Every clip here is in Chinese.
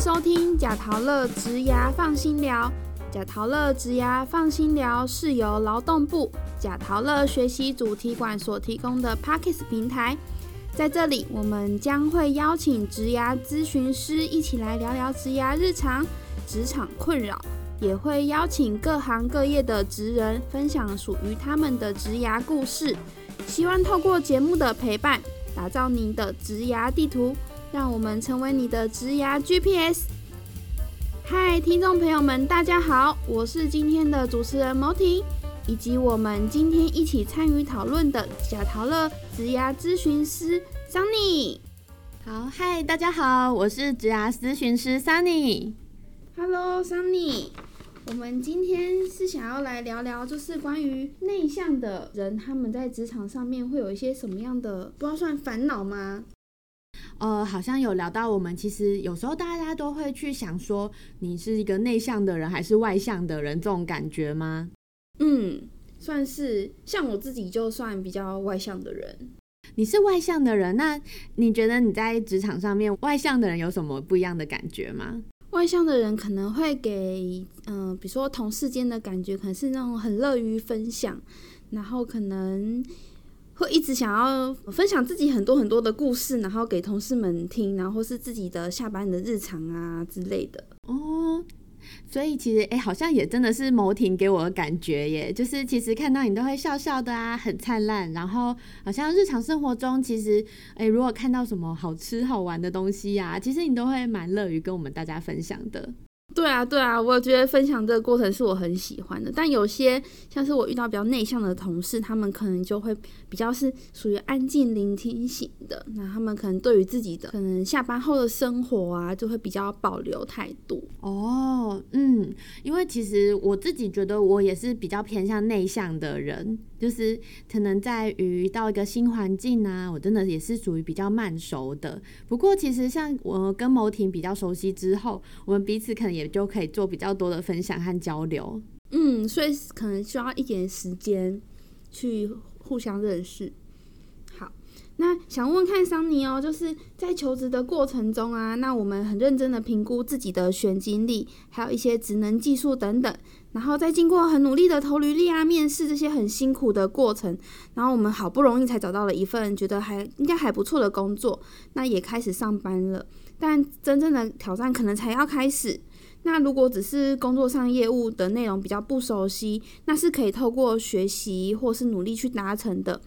收听贾陶乐植牙放心聊。贾陶乐植牙放心聊是由劳动部贾陶乐学习主题馆所提供的 Pockets 平台。在这里，我们将会邀请植牙咨询师一起来聊聊植牙日常、职场困扰，也会邀请各行各业的职人分享属于他们的植牙故事。希望透过节目的陪伴，打造您的植牙地图，让我们成为你的植牙 GPS。嗨，听众朋友们，大家好，我是今天的主持人毛婷，以及我们今天一起参与讨论的贾陶乐植牙咨询师 Sunny。好，嗨，大家好，我是植牙咨询师 Sunny。Hello，Sunny。我们今天是想要来聊聊，就是关于内向的人，他们在职场上面会有一些什么样的，不知道算烦恼吗？呃，好像有聊到我们，其实有时候大家都会去想说，你是一个内向的人还是外向的人，这种感觉吗？嗯，算是像我自己就算比较外向的人。你是外向的人，那你觉得你在职场上面，外向的人有什么不一样的感觉吗？外向的人可能会给，嗯、比如说同事间的感觉，可能是那种很乐于分享，然后可能会一直想要分享自己很多很多的故事，然后给同事们听，然后是自己的下班的日常啊之类的。哦，所以其实哎、好像也真的是某婷给我的感觉耶，就是其实看到你都会笑笑的啊，很灿烂，然后好像日常生活中其实哎、如果看到什么好吃好玩的东西呀、其实你都会蛮乐于跟我们大家分享的。对啊，对啊，我觉得分享这个过程是我很喜欢的。但有些像是我遇到比较内向的同事，他们可能就会比较是属于安静聆听型的，那他们可能对于自己的可能下班后的生活啊，就会比较保留态度。哦，嗯，因为其实我自己觉得我也是比较偏向内向的人，就是可能在于到一个新环境啊，我真的也是属于比较慢熟的。不过其实像我跟某婷比较熟悉之后，我们彼此可能也就可以做比较多的分享和交流。嗯，所以可能需要一点时间去互相认识。好，那想问看桑尼哦，就是在求职的过程中啊，那我们很认真的评估自己的选经历，还有一些职能技术等等，然后再经过很努力的投履历啊、面试这些很辛苦的过程，然后我们好不容易才找到了一份觉得还应该还不错的工作，那也开始上班了，但真正的挑战可能才要开始。那如果只是工作上业务的内容比较不熟悉，那是可以透过学习或是努力去达成的。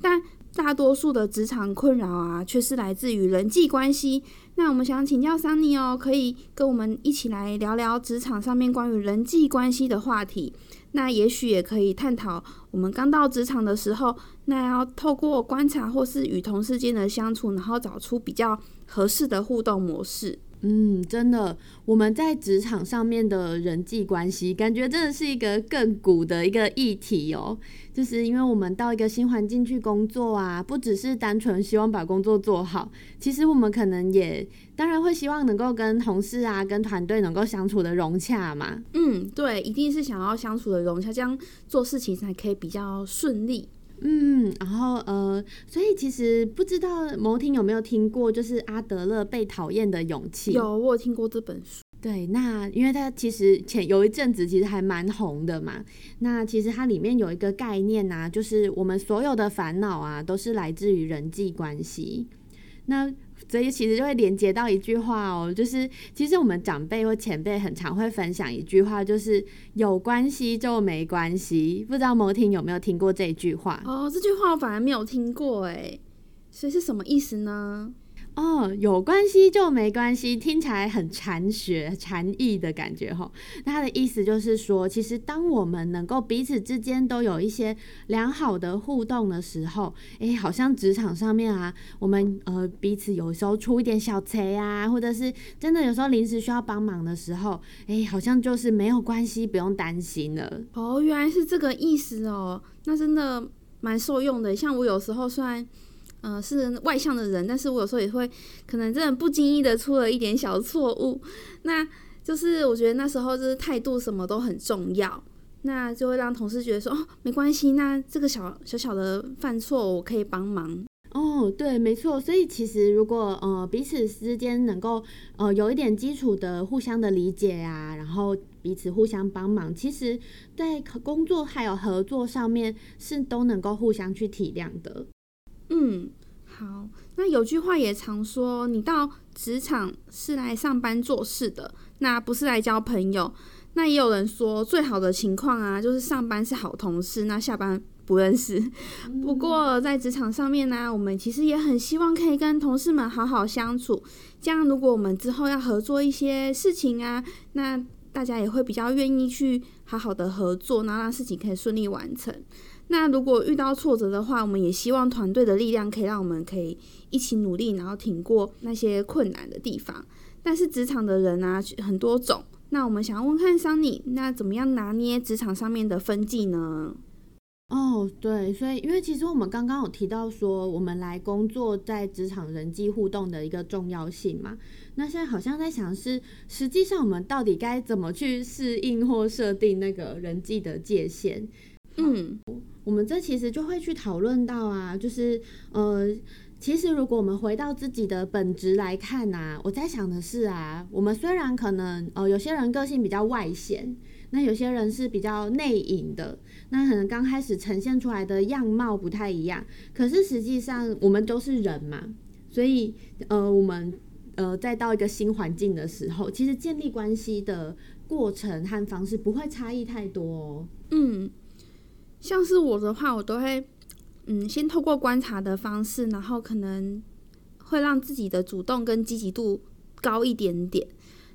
但大多数的职场困扰啊，却是来自于人际关系。那我们想请教桑尼哦，可以跟我们一起来聊聊职场上面关于人际关系的话题。那也许也可以探讨我们刚到职场的时候，那要透过观察或是与同事间的相处，然后找出比较合适的互动模式。嗯，真的，我们在职场上面的人际关系，感觉真的是一个更古的一个议题哦。就是因为我们到一个新环境去工作啊，不只是单纯希望把工作做好，其实我们可能也当然会希望能够跟同事啊、跟团队能够相处的融洽嘛。嗯，对，一定是想要相处的融洽，这样做事情才可以比较顺利。嗯，然后呃，所以其实不知道摩婷有没有听过，就是阿德勒《被讨厌的勇气》。有，我有听过这本书。对，那因为它其实前有一阵子其实还蛮红的嘛。那其实它里面有一个概念呐、就是我们所有的烦恼啊，都是来自于人际关系。那所以其实就会连接到一句话哦，就是其实我们长辈或前辈很常会分享一句话，就是有关系就没关系。不知道某听有没有听过这句话？哦，这句话我反而没有听过哎，所以是什么意思呢？哦，有关系就没关系，听起来很禅学、禅意的感觉哈。那它的意思就是说，其实当我们能够彼此之间都有一些良好的互动的时候，诶，好像职场上面啊，我们呃彼此有时候出一点小贼啊，或者是真的有时候临时需要帮忙的时候，诶，好像就是没有关系，不用担心了。哦，原来是这个意思哦，那真的蛮受用的。像我有时候虽然。呃，是外向的人，但是我有时候也会，可能真的不经意的出了一点小错误，那就是我觉得那时候就是态度什么都很重要，那就会让同事觉得说，哦，没关系，那这个小小小的犯错我可以帮忙。哦，对，没错。所以其实如果呃彼此之间能够呃有一点基础的互相的理解呀，然后彼此互相帮忙，其实在工作还有合作上面是都能够互相去体谅的。嗯，好。那有句话也常说，你到职场是来上班做事的，那不是来交朋友。那也有人说，最好的情况啊，就是上班是好同事，那下班不认识。不过在职场上面呢，我们其实也很希望可以跟同事们好好相处。这样，如果我们之后要合作一些事情啊，那大家也会比较愿意去好好的合作，然后让事情可以顺利完成。那如果遇到挫折的话，我们也希望团队的力量可以让我们可以一起努力，然后挺过那些困难的地方。但是职场的人啊，很多种。那我们想要问看桑尼，那怎么样拿捏职场上面的分际呢？哦，对，所以因为其实我们刚刚有提到说，我们来工作在职场人际互动的一个重要性嘛。那现在好像在想是，实际上我们到底该怎么去适应或设定那个人际的界限？嗯，我们这其实就会去讨论到啊，就是呃。其实，如果我们回到自己的本质来看呐，我在想的是啊，我们虽然可能呃有些人个性比较外显，那有些人是比较内隐的，那可能刚开始呈现出来的样貌不太一样，可是实际上我们都是人嘛，所以呃我们呃再到一个新环境的时候，其实建立关系的过程和方式不会差异太多。哦。嗯，像是我的话，我都会。嗯，先透过观察的方式，然后可能会让自己的主动跟积极度高一点点。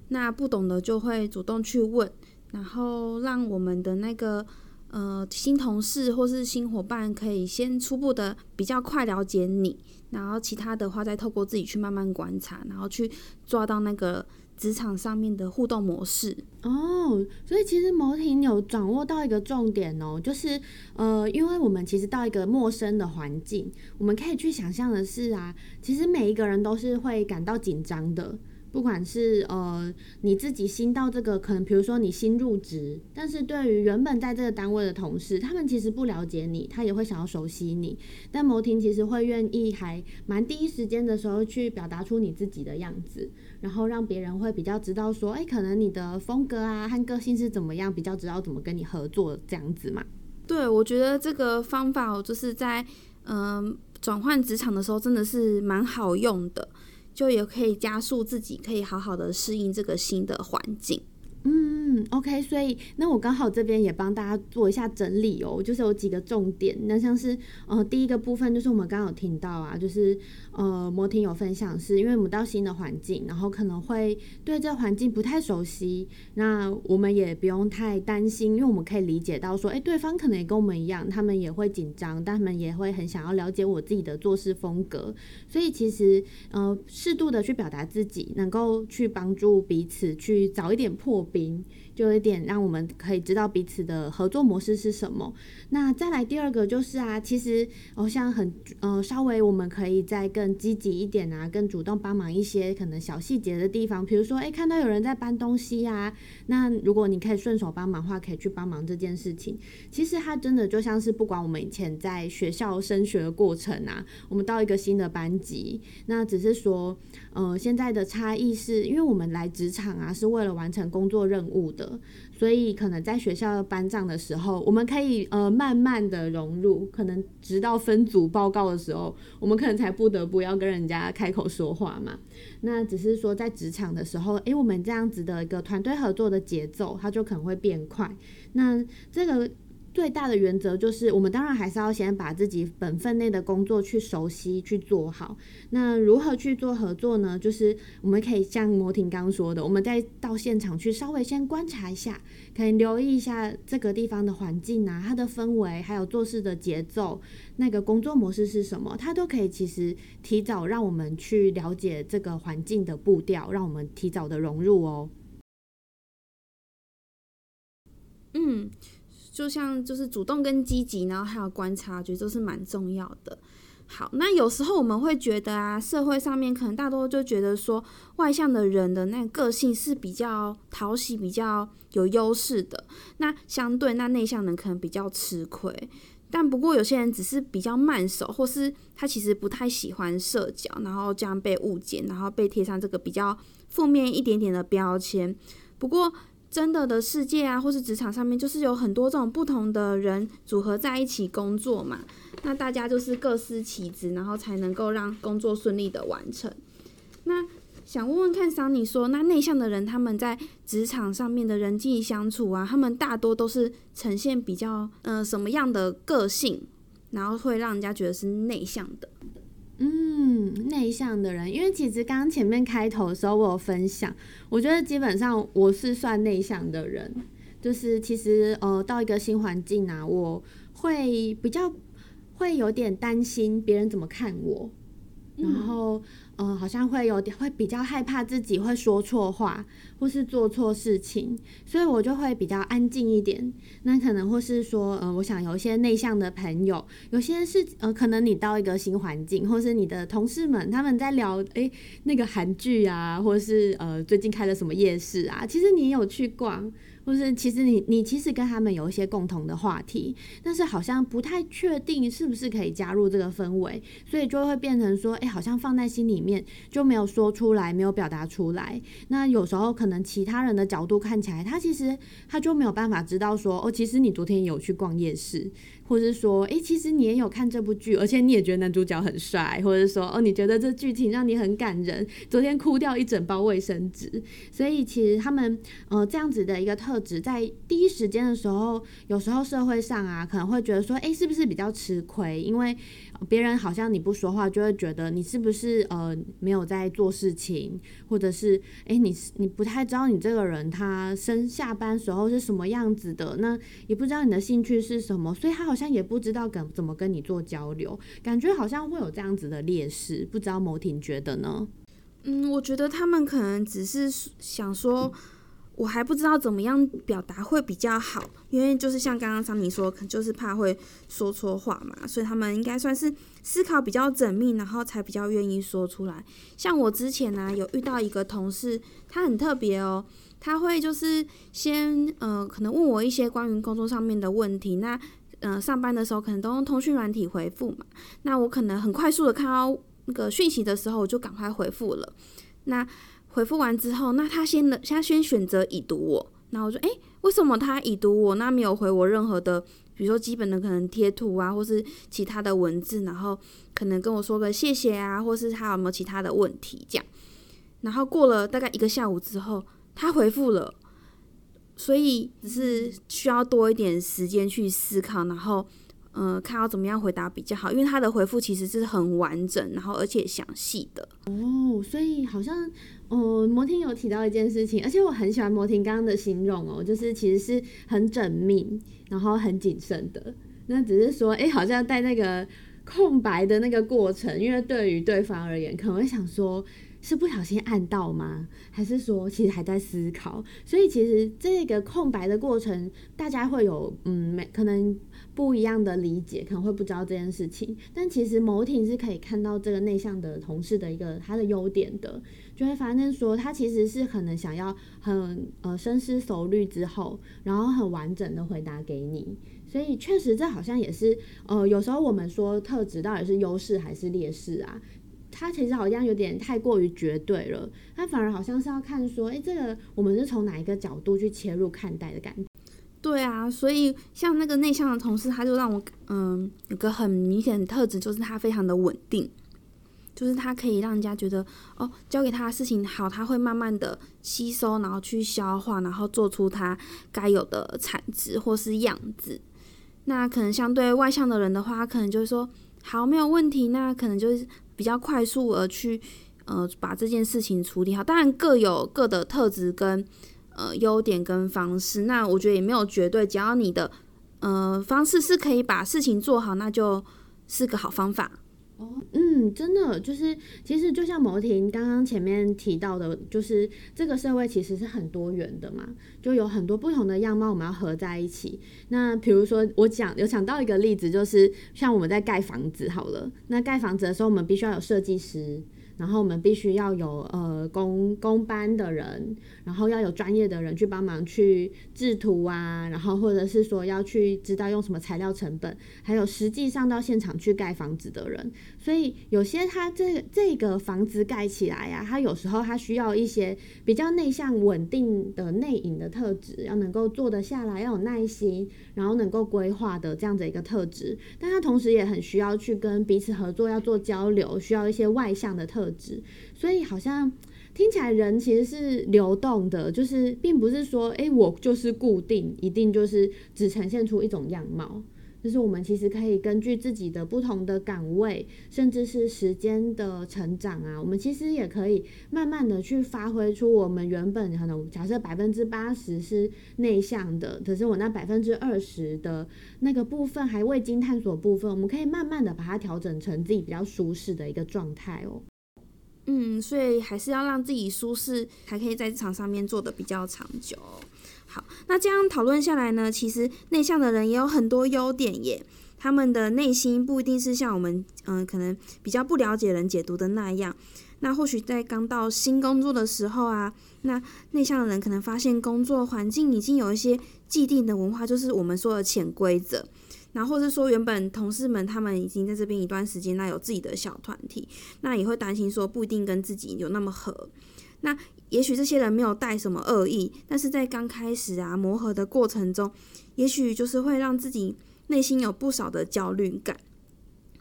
那不懂的就会主动去问，然后让我们的那个呃新同事或是新伙伴可以先初步的比较快了解你，然后其他的话再透过自己去慢慢观察，然后去抓到那个。职场上面的互动模式哦，所以其实牟婷有掌握到一个重点哦，就是呃，因为我们其实到一个陌生的环境，我们可以去想象的是啊，其实每一个人都是会感到紧张的。不管是呃你自己新到这个，可能比如说你新入职，但是对于原本在这个单位的同事，他们其实不了解你，他也会想要熟悉你。但摩婷其实会愿意还蛮第一时间的时候去表达出你自己的样子，然后让别人会比较知道说，哎，可能你的风格啊和个性是怎么样，比较知道怎么跟你合作这样子嘛。对，我觉得这个方法就是在嗯转换职场的时候真的是蛮好用的。就也可以加速自己，可以好好的适应这个新的环境。嗯，OK，所以那我刚好这边也帮大家做一下整理哦，就是有几个重点。那像是呃第一个部分就是我们刚刚有听到啊，就是呃摩婷有分享是因为我们到新的环境，然后可能会对这环境不太熟悉，那我们也不用太担心，因为我们可以理解到说，哎，对方可能也跟我们一样，他们也会紧张，但他们也会很想要了解我自己的做事风格。所以其实呃适度的去表达自己，能够去帮助彼此去早一点破。冰就有点让我们可以知道彼此的合作模式是什么。那再来第二个就是啊，其实好像很呃稍微我们可以再更积极一点啊，更主动帮忙一些可能小细节的地方，比如说哎看到有人在搬东西呀，那如果你可以顺手帮忙的话，可以去帮忙这件事情。其实它真的就像是不管我们以前在学校升学的过程啊，我们到一个新的班级，那只是说呃现在的差异是因为我们来职场啊是为了完成工作。任务的，所以可能在学校班长的时候，我们可以呃慢慢的融入，可能直到分组报告的时候，我们可能才不得不要跟人家开口说话嘛。那只是说在职场的时候，诶，我们这样子的一个团队合作的节奏，它就可能会变快。那这个。最大的原则就是，我们当然还是要先把自己本分内的工作去熟悉、去做好。那如何去做合作呢？就是我们可以像摩婷刚说的，我们再到现场去稍微先观察一下，可以留意一下这个地方的环境啊，它的氛围，还有做事的节奏，那个工作模式是什么，它都可以其实提早让我们去了解这个环境的步调，让我们提早的融入哦。嗯。就像就是主动跟积极，然后还有观察，觉得都是蛮重要的。好，那有时候我们会觉得啊，社会上面可能大多就觉得说，外向的人的那个性是比较讨喜、比较有优势的，那相对那内向人可能比较吃亏。但不过有些人只是比较慢手，或是他其实不太喜欢社交，然后这样被误解，然后被贴上这个比较负面一点点的标签。不过真的的世界啊，或是职场上面，就是有很多这种不同的人组合在一起工作嘛。那大家就是各司其职，然后才能够让工作顺利的完成。那想问问看，桑尼说，那内向的人他们在职场上面的人际相处啊，他们大多都是呈现比较呃什么样的个性，然后会让人家觉得是内向的？嗯，内向的人，因为其实刚刚前面开头的时候我有分享，我觉得基本上我是算内向的人，就是其实呃到一个新环境啊，我会比较会有点担心别人怎么看我，然后。呃，好像会有点会比较害怕自己会说错话，或是做错事情，所以我就会比较安静一点。那可能或是说，呃，我想有一些内向的朋友，有些是呃，可能你到一个新环境，或是你的同事们他们在聊，诶那个韩剧啊，或是呃最近开了什么夜市啊，其实你有去逛。或是其实你你其实跟他们有一些共同的话题，但是好像不太确定是不是可以加入这个氛围，所以就会变成说，哎，好像放在心里面就没有说出来，没有表达出来。那有时候可能其他人的角度看起来，他其实他就没有办法知道说，哦，其实你昨天有去逛夜市。或是说，诶，其实你也有看这部剧，而且你也觉得男主角很帅，或者说，哦，你觉得这剧情让你很感人，昨天哭掉一整包卫生纸。所以其实他们，呃，这样子的一个特质，在第一时间的时候，有时候社会上啊，可能会觉得说，诶，是不是比较吃亏？因为别人好像你不说话，就会觉得你是不是呃没有在做事情，或者是诶，你你不太知道你这个人他生下班时候是什么样子的，那也不知道你的兴趣是什么，所以他好。好像也不知道跟怎么跟你做交流，感觉好像会有这样子的劣势，不知道某婷觉得呢？嗯，我觉得他们可能只是想说，我还不知道怎么样表达会比较好，因为就是像刚刚张明说可，就是怕会说错话嘛，所以他们应该算是思考比较缜密，然后才比较愿意说出来。像我之前呢，有遇到一个同事，他很特别哦，他会就是先呃，可能问我一些关于工作上面的问题，那。嗯，上班的时候可能都用通讯软体回复嘛，那我可能很快速的看到那个讯息的时候，我就赶快回复了。那回复完之后，那他先的，他先选择已读我，那我说，诶，为什么他已读我，那没有回我任何的，比如说基本的可能贴图啊，或是其他的文字，然后可能跟我说个谢谢啊，或是他有没有其他的问题这样。然后过了大概一个下午之后，他回复了。所以只是需要多一点时间去思考，然后，嗯，看要怎么样回答比较好。因为他的回复其实是很完整，然后而且详细的。哦，所以好像，哦，摩天有提到一件事情，而且我很喜欢摩天刚刚的形容哦，就是其实是很缜密，然后很谨慎的。那只是说，哎，好像在那个空白的那个过程，因为对于对方而言，可能会想说。是不小心按到吗？还是说其实还在思考？所以其实这个空白的过程，大家会有嗯，没可能不一样的理解，可能会不知道这件事情。但其实某挺是可以看到这个内向的同事的一个他的优点的，就会发现说他其实是可能想要很呃深思熟虑之后，然后很完整的回答给你。所以确实这好像也是呃有时候我们说特质到底是优势还是劣势啊？他其实好像有点太过于绝对了，他反而好像是要看说，哎，这个我们是从哪一个角度去切入看待的感觉。对啊，所以像那个内向的同事，他就让我嗯有个很明显的特质，就是他非常的稳定，就是他可以让人家觉得哦，交给他的事情好，他会慢慢的吸收，然后去消化，然后做出他该有的产值或是样子。那可能相对外向的人的话，他可能就是说好没有问题，那可能就是。比较快速而去，呃，把这件事情处理好。当然各有各的特质跟呃优点跟方式。那我觉得也没有绝对，只要你的呃方式是可以把事情做好，那就是个好方法。哦，嗯，真的就是，其实就像摩婷刚刚前面提到的，就是这个社会其实是很多元的嘛，就有很多不同的样貌，我们要合在一起。那比如说，我讲有想到一个例子，就是像我们在盖房子好了，那盖房子的时候，我们必须要有设计师。然后我们必须要有呃工工班的人，然后要有专业的人去帮忙去制图啊，然后或者是说要去知道用什么材料成本，还有实际上到现场去盖房子的人。所以有些他这这个房子盖起来呀，他有时候他需要一些比较内向稳定的内隐的特质，要能够坐得下来，要有耐心，然后能够规划的这样的一个特质。但他同时也很需要去跟彼此合作，要做交流，需要一些外向的特。质，所以好像听起来人其实是流动的，就是并不是说，哎，我就是固定，一定就是只呈现出一种样貌。就是我们其实可以根据自己的不同的岗位，甚至是时间的成长啊，我们其实也可以慢慢的去发挥出我们原本可能假设百分之八十是内向的，可是我那百分之二十的那个部分还未经探索部分，我们可以慢慢的把它调整成自己比较舒适的一个状态哦。嗯，所以还是要让自己舒适，才可以在职场上面做的比较长久。好，那这样讨论下来呢，其实内向的人也有很多优点耶。他们的内心不一定是像我们，嗯，可能比较不了解人解读的那样。那或许在刚到新工作的时候啊，那内向的人可能发现工作环境已经有一些既定的文化，就是我们说的潜规则。然后或者说，原本同事们他们已经在这边一段时间，那有自己的小团体，那也会担心说不一定跟自己有那么合。那也许这些人没有带什么恶意，但是在刚开始啊磨合的过程中，也许就是会让自己内心有不少的焦虑感。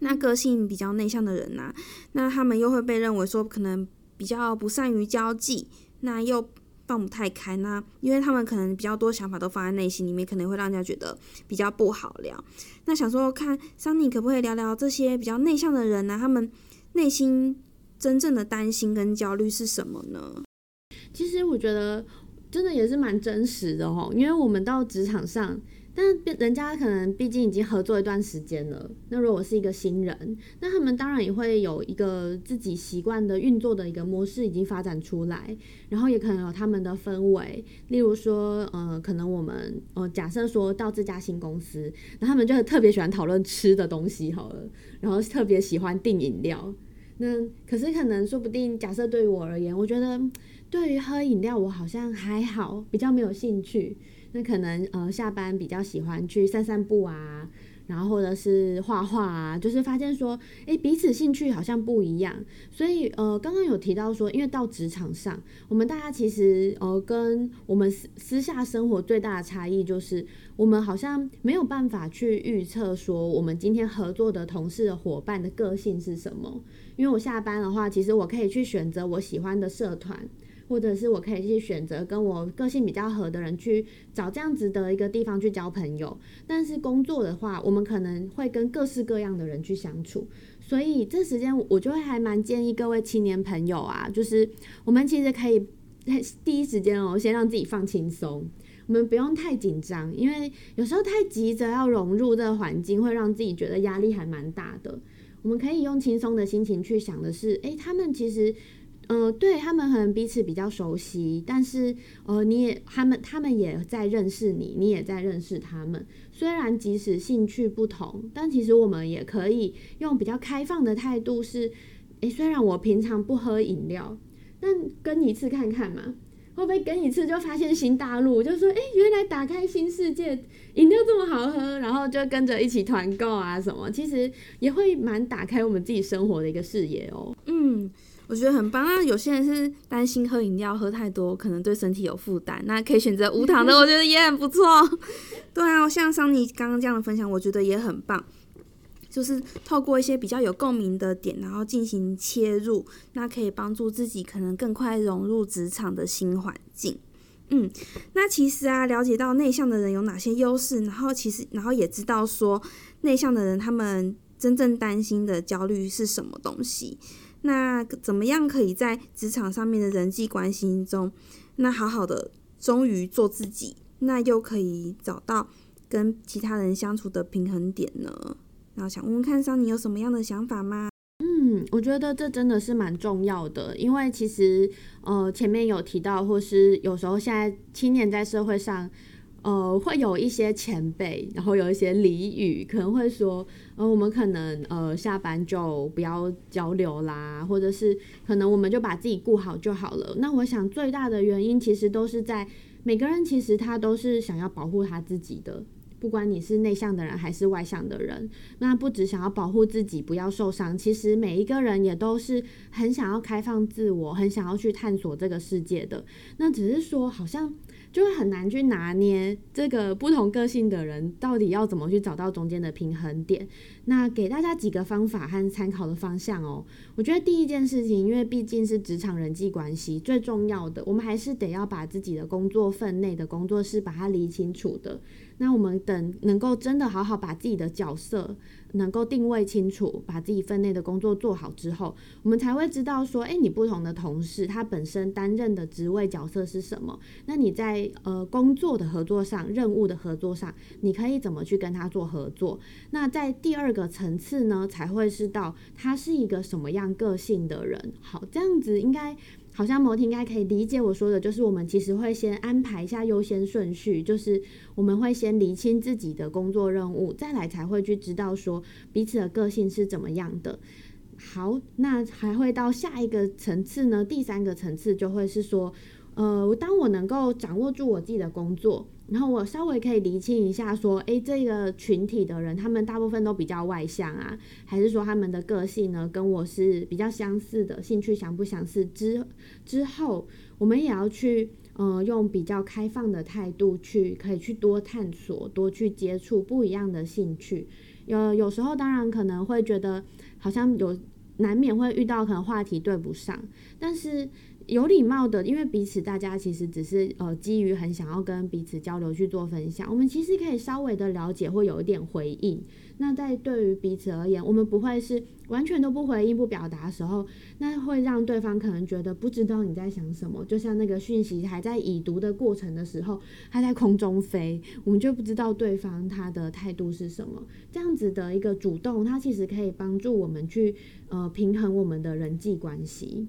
那个性比较内向的人呐，那他们又会被认为说可能比较不善于交际，那又。放不太开那，因为他们可能比较多想法都放在内心里面，可能会让人家觉得比较不好聊。那想说看桑尼可不可以聊聊这些比较内向的人呢？他们内心真正的担心跟焦虑是什么呢？其实我觉得真的也是蛮真实的哦，因为我们到职场上。但人家可能毕竟已经合作一段时间了，那如果是一个新人，那他们当然也会有一个自己习惯的运作的一个模式已经发展出来，然后也可能有他们的氛围，例如说，呃，可能我们，呃，假设说到这家新公司，那他们就特别喜欢讨论吃的东西好了，然后特别喜欢订饮料，那可是可能说不定，假设对于我而言，我觉得对于喝饮料我好像还好，比较没有兴趣。那可能呃下班比较喜欢去散散步啊，然后或者是画画啊，就是发现说，诶彼此兴趣好像不一样，所以呃刚刚有提到说，因为到职场上，我们大家其实呃跟我们私私下生活最大的差异就是，我们好像没有办法去预测说，我们今天合作的同事的伙伴的个性是什么，因为我下班的话，其实我可以去选择我喜欢的社团。或者是我可以去选择跟我个性比较合的人去找这样子的一个地方去交朋友，但是工作的话，我们可能会跟各式各样的人去相处，所以这时间我就会还蛮建议各位青年朋友啊，就是我们其实可以第一时间哦，先让自己放轻松，我们不用太紧张，因为有时候太急着要融入这个环境，会让自己觉得压力还蛮大的。我们可以用轻松的心情去想的是，诶，他们其实。呃，对他们可能彼此比较熟悉，但是呃，你也他们他们也在认识你，你也在认识他们。虽然即使兴趣不同，但其实我们也可以用比较开放的态度，是诶，虽然我平常不喝饮料，但跟一次看看嘛，会不会跟一次就发现新大陆？就说诶，原来打开新世界，饮料这么好喝，然后就跟着一起团购啊什么，其实也会蛮打开我们自己生活的一个视野哦。嗯。我觉得很棒。那有些人是担心喝饮料喝太多，可能对身体有负担，那可以选择无糖的，我觉得也很不错。对啊，像桑尼刚刚这样的分享，我觉得也很棒。就是透过一些比较有共鸣的点，然后进行切入，那可以帮助自己可能更快融入职场的新环境。嗯，那其实啊，了解到内向的人有哪些优势，然后其实然后也知道说内向的人他们真正担心的焦虑是什么东西。那怎么样可以在职场上面的人际关系中，那好好的忠于做自己，那又可以找到跟其他人相处的平衡点呢？然后想问问看上你有什么样的想法吗？嗯，我觉得这真的是蛮重要的，因为其实呃前面有提到，或是有时候现在青年在社会上。呃，会有一些前辈，然后有一些俚语，可能会说，呃，我们可能呃下班就不要交流啦，或者是可能我们就把自己顾好就好了。那我想最大的原因其实都是在每个人其实他都是想要保护他自己的，不管你是内向的人还是外向的人，那不只想要保护自己不要受伤，其实每一个人也都是很想要开放自我，很想要去探索这个世界的。那只是说好像。就会很难去拿捏这个不同个性的人到底要怎么去找到中间的平衡点。那给大家几个方法和参考的方向哦。我觉得第一件事情，因为毕竟是职场人际关系最重要的，我们还是得要把自己的工作分内的工作是把它理清楚的。那我们等能够真的好好把自己的角色能够定位清楚，把自己分内的工作做好之后，我们才会知道说，诶，你不同的同事他本身担任的职位角色是什么？那你在呃工作的合作上、任务的合作上，你可以怎么去跟他做合作？那在第二个层次呢，才会是到他是一个什么样个性的人。好，这样子应该。好像摩婷应该可以理解我说的，就是我们其实会先安排一下优先顺序，就是我们会先厘清自己的工作任务，再来才会去知道说彼此的个性是怎么样的。好，那还会到下一个层次呢？第三个层次就会是说，呃，当我能够掌握住我自己的工作。然后我稍微可以厘清一下，说，诶，这个群体的人，他们大部分都比较外向啊，还是说他们的个性呢，跟我是比较相似的，兴趣相不相似？之之后，我们也要去，呃，用比较开放的态度去，可以去多探索，多去接触不一样的兴趣。有有时候，当然可能会觉得，好像有难免会遇到可能话题对不上，但是。有礼貌的，因为彼此大家其实只是呃基于很想要跟彼此交流去做分享，我们其实可以稍微的了解或有一点回应。那在对于彼此而言，我们不会是完全都不回应不表达的时候，那会让对方可能觉得不知道你在想什么。就像那个讯息还在已读的过程的时候，还在空中飞，我们就不知道对方他的态度是什么。这样子的一个主动，它其实可以帮助我们去呃平衡我们的人际关系。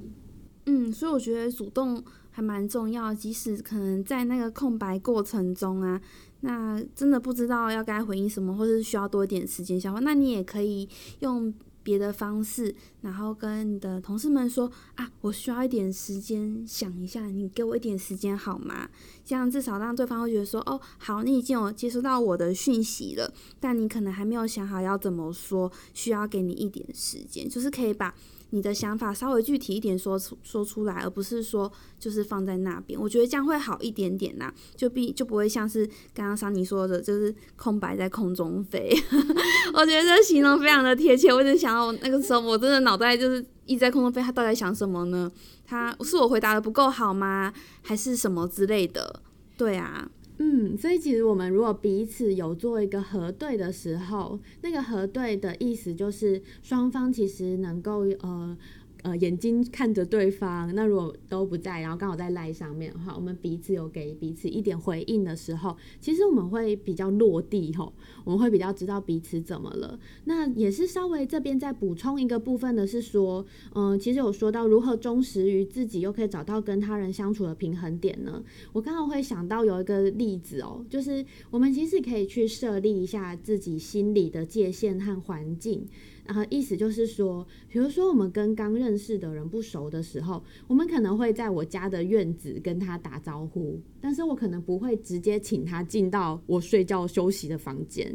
嗯，所以我觉得主动还蛮重要，即使可能在那个空白过程中啊，那真的不知道要该回应什么，或者是需要多一点时间消化，那你也可以用别的方式，然后跟你的同事们说啊，我需要一点时间想一下，你给我一点时间好吗？这样至少让对方会觉得说，哦，好，你已经有接收到我的讯息了，但你可能还没有想好要怎么说，需要给你一点时间，就是可以把。你的想法稍微具体一点说出说出来，而不是说就是放在那边，我觉得这样会好一点点啦，就必就不会像是刚刚桑尼说的，就是空白在空中飞。我觉得这形容非常的贴切，我就想到那个时候我真的脑袋就是一直在空中飞，他到底在想什么呢？他是我回答的不够好吗？还是什么之类的？对啊。嗯，所以其实我们如果彼此有做一个核对的时候，那个核对的意思就是双方其实能够呃。呃，眼睛看着对方，那如果都不在，然后刚好在赖上面的话，我们彼此有给彼此一点回应的时候，其实我们会比较落地吼，我们会比较知道彼此怎么了。那也是稍微这边再补充一个部分的是说，嗯，其实有说到如何忠实于自己，又可以找到跟他人相处的平衡点呢？我刚好会想到有一个例子哦，就是我们其实可以去设立一下自己心里的界限和环境。然后意思就是说，比如说我们跟刚认识的人不熟的时候，我们可能会在我家的院子跟他打招呼，但是我可能不会直接请他进到我睡觉休息的房间。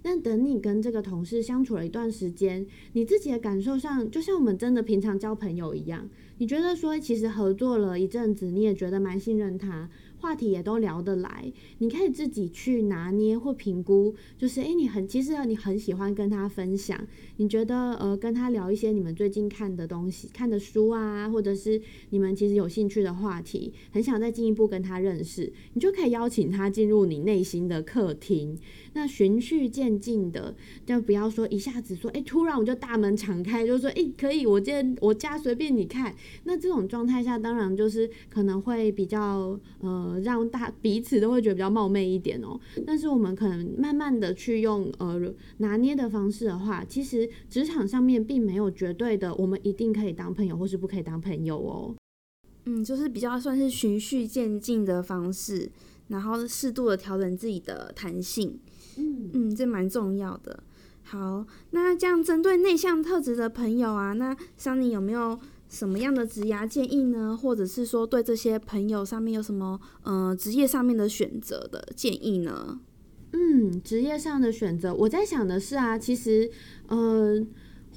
但等你跟这个同事相处了一段时间，你自己的感受上，就像我们真的平常交朋友一样，你觉得说其实合作了一阵子，你也觉得蛮信任他。话题也都聊得来，你可以自己去拿捏或评估，就是诶，你很其实你很喜欢跟他分享，你觉得呃跟他聊一些你们最近看的东西、看的书啊，或者是你们其实有兴趣的话题，很想再进一步跟他认识，你就可以邀请他进入你内心的客厅。那循序渐进的，就不要说一下子说，哎，突然我就大门敞开，就说，哎，可以，我今我家随便你看。那这种状态下，当然就是可能会比较，呃，让大彼此都会觉得比较冒昧一点哦。但是我们可能慢慢的去用，呃，拿捏的方式的话，其实职场上面并没有绝对的，我们一定可以当朋友，或是不可以当朋友哦。嗯，就是比较算是循序渐进的方式。然后适度的调整自己的弹性。嗯嗯，这蛮重要的。好，那这样针对内向特质的朋友啊，那桑尼有没有什么样的职涯建议呢？或者是说对这些朋友上面有什么呃职业上面的选择的建议呢？嗯，职业上的选择，我在想的是啊，其实嗯。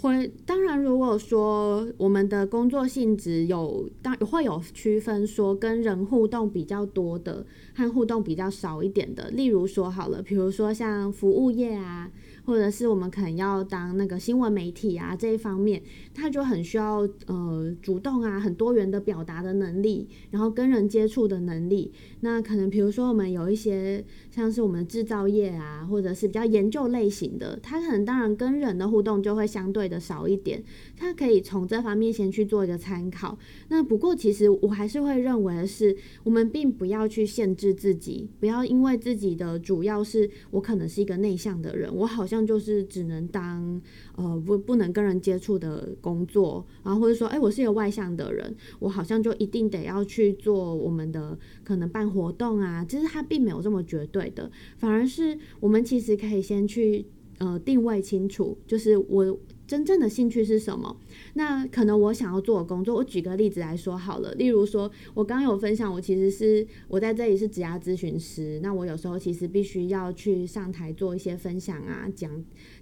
会，当然，如果说我们的工作性质有当会有区分，说跟人互动比较多的和互动比较少一点的，例如说好了，比如说像服务业啊。或者是我们可能要当那个新闻媒体啊这一方面，他就很需要呃主动啊很多元的表达的能力，然后跟人接触的能力。那可能比如说我们有一些像是我们制造业啊，或者是比较研究类型的，他可能当然跟人的互动就会相对的少一点。他可以从这方面先去做一个参考。那不过其实我还是会认为是，我们并不要去限制自己，不要因为自己的主要是我可能是一个内向的人，我好。像就是只能当呃不不能跟人接触的工作，然后或者说，哎，我是一个外向的人，我好像就一定得要去做我们的可能办活动啊。其实它并没有这么绝对的，反而是我们其实可以先去呃定位清楚，就是我。真正的兴趣是什么？那可能我想要做的工作，我举个例子来说好了。例如说，我刚有分享，我其实是我在这里是职涯咨询师。那我有时候其实必须要去上台做一些分享啊、讲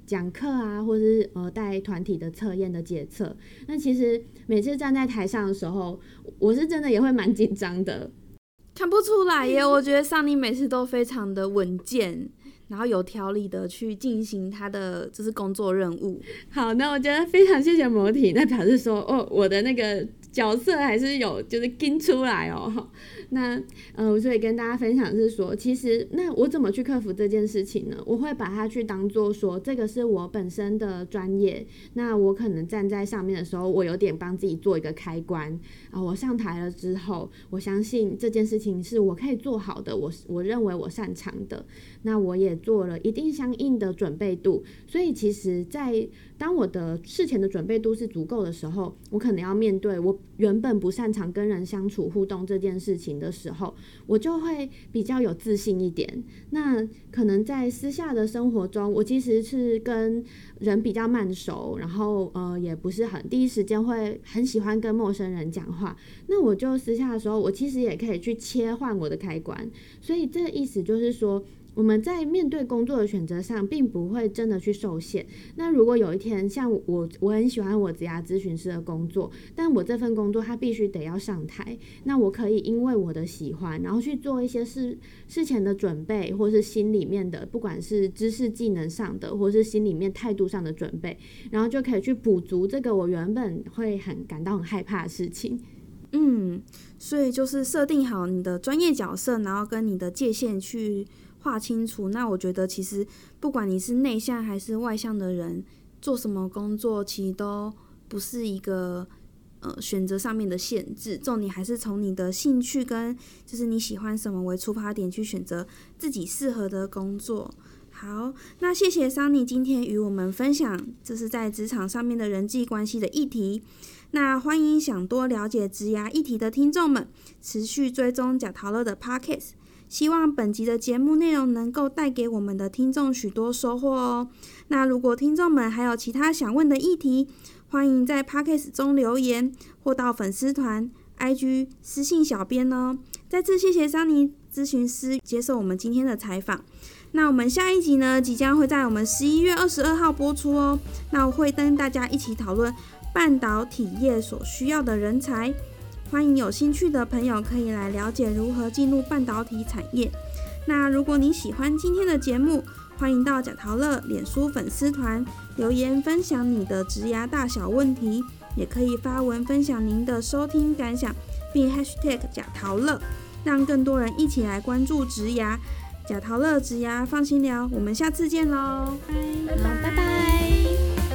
讲课啊，或者是呃带团体的测验的检测。那其实每次站在台上的时候，我是真的也会蛮紧张的。看不出来耶，我觉得桑尼每次都非常的稳健。然后有条理的去进行他的就是工作任务。好，那我觉得非常谢谢魔体，那表示说哦，我的那个角色还是有就是跟出来哦。那呃，我所以跟大家分享是说，其实那我怎么去克服这件事情呢？我会把它去当做说，这个是我本身的专业。那我可能站在上面的时候，我有点帮自己做一个开关啊。我上台了之后，我相信这件事情是我可以做好的，我我认为我擅长的。那我也做了一定相应的准备度。所以其实，在当我的事前的准备度是足够的时候，我可能要面对我原本不擅长跟人相处互动这件事情。的时候，我就会比较有自信一点。那可能在私下的生活中，我其实是跟人比较慢熟，然后呃，也不是很第一时间会很喜欢跟陌生人讲话。那我就私下的时候，我其实也可以去切换我的开关。所以这个意思就是说。我们在面对工作的选择上，并不会真的去受限。那如果有一天，像我，我很喜欢我职涯咨询师的工作，但我这份工作它必须得要上台，那我可以因为我的喜欢，然后去做一些事事前的准备，或是心里面的，不管是知识技能上的，或是心里面态度上的准备，然后就可以去补足这个我原本会很感到很害怕的事情。嗯，所以就是设定好你的专业角色，然后跟你的界限去。划清楚，那我觉得其实不管你是内向还是外向的人，做什么工作其实都不是一个呃选择上面的限制，重点还是从你的兴趣跟就是你喜欢什么为出发点去选择自己适合的工作。好，那谢谢桑尼今天与我们分享这是在职场上面的人际关系的议题。那欢迎想多了解职涯议题的听众们持续追踪贾陶乐的 Pockets。希望本集的节目内容能够带给我们的听众许多收获哦。那如果听众们还有其他想问的议题，欢迎在 Podcast 中留言或到粉丝团、IG 私信小编哦。再次谢谢桑尼咨询师接受我们今天的采访。那我们下一集呢，即将会在我们十一月二十二号播出哦。那我会跟大家一起讨论半导体业所需要的人才。欢迎有兴趣的朋友可以来了解如何进入半导体产业。那如果你喜欢今天的节目，欢迎到贾陶乐脸书粉丝团留言分享你的植牙大小问题，也可以发文分享您的收听感想，并 #hashtag 贾陶乐，让更多人一起来关注植牙。贾陶乐植牙放心聊，我们下次见喽，拜拜拜拜。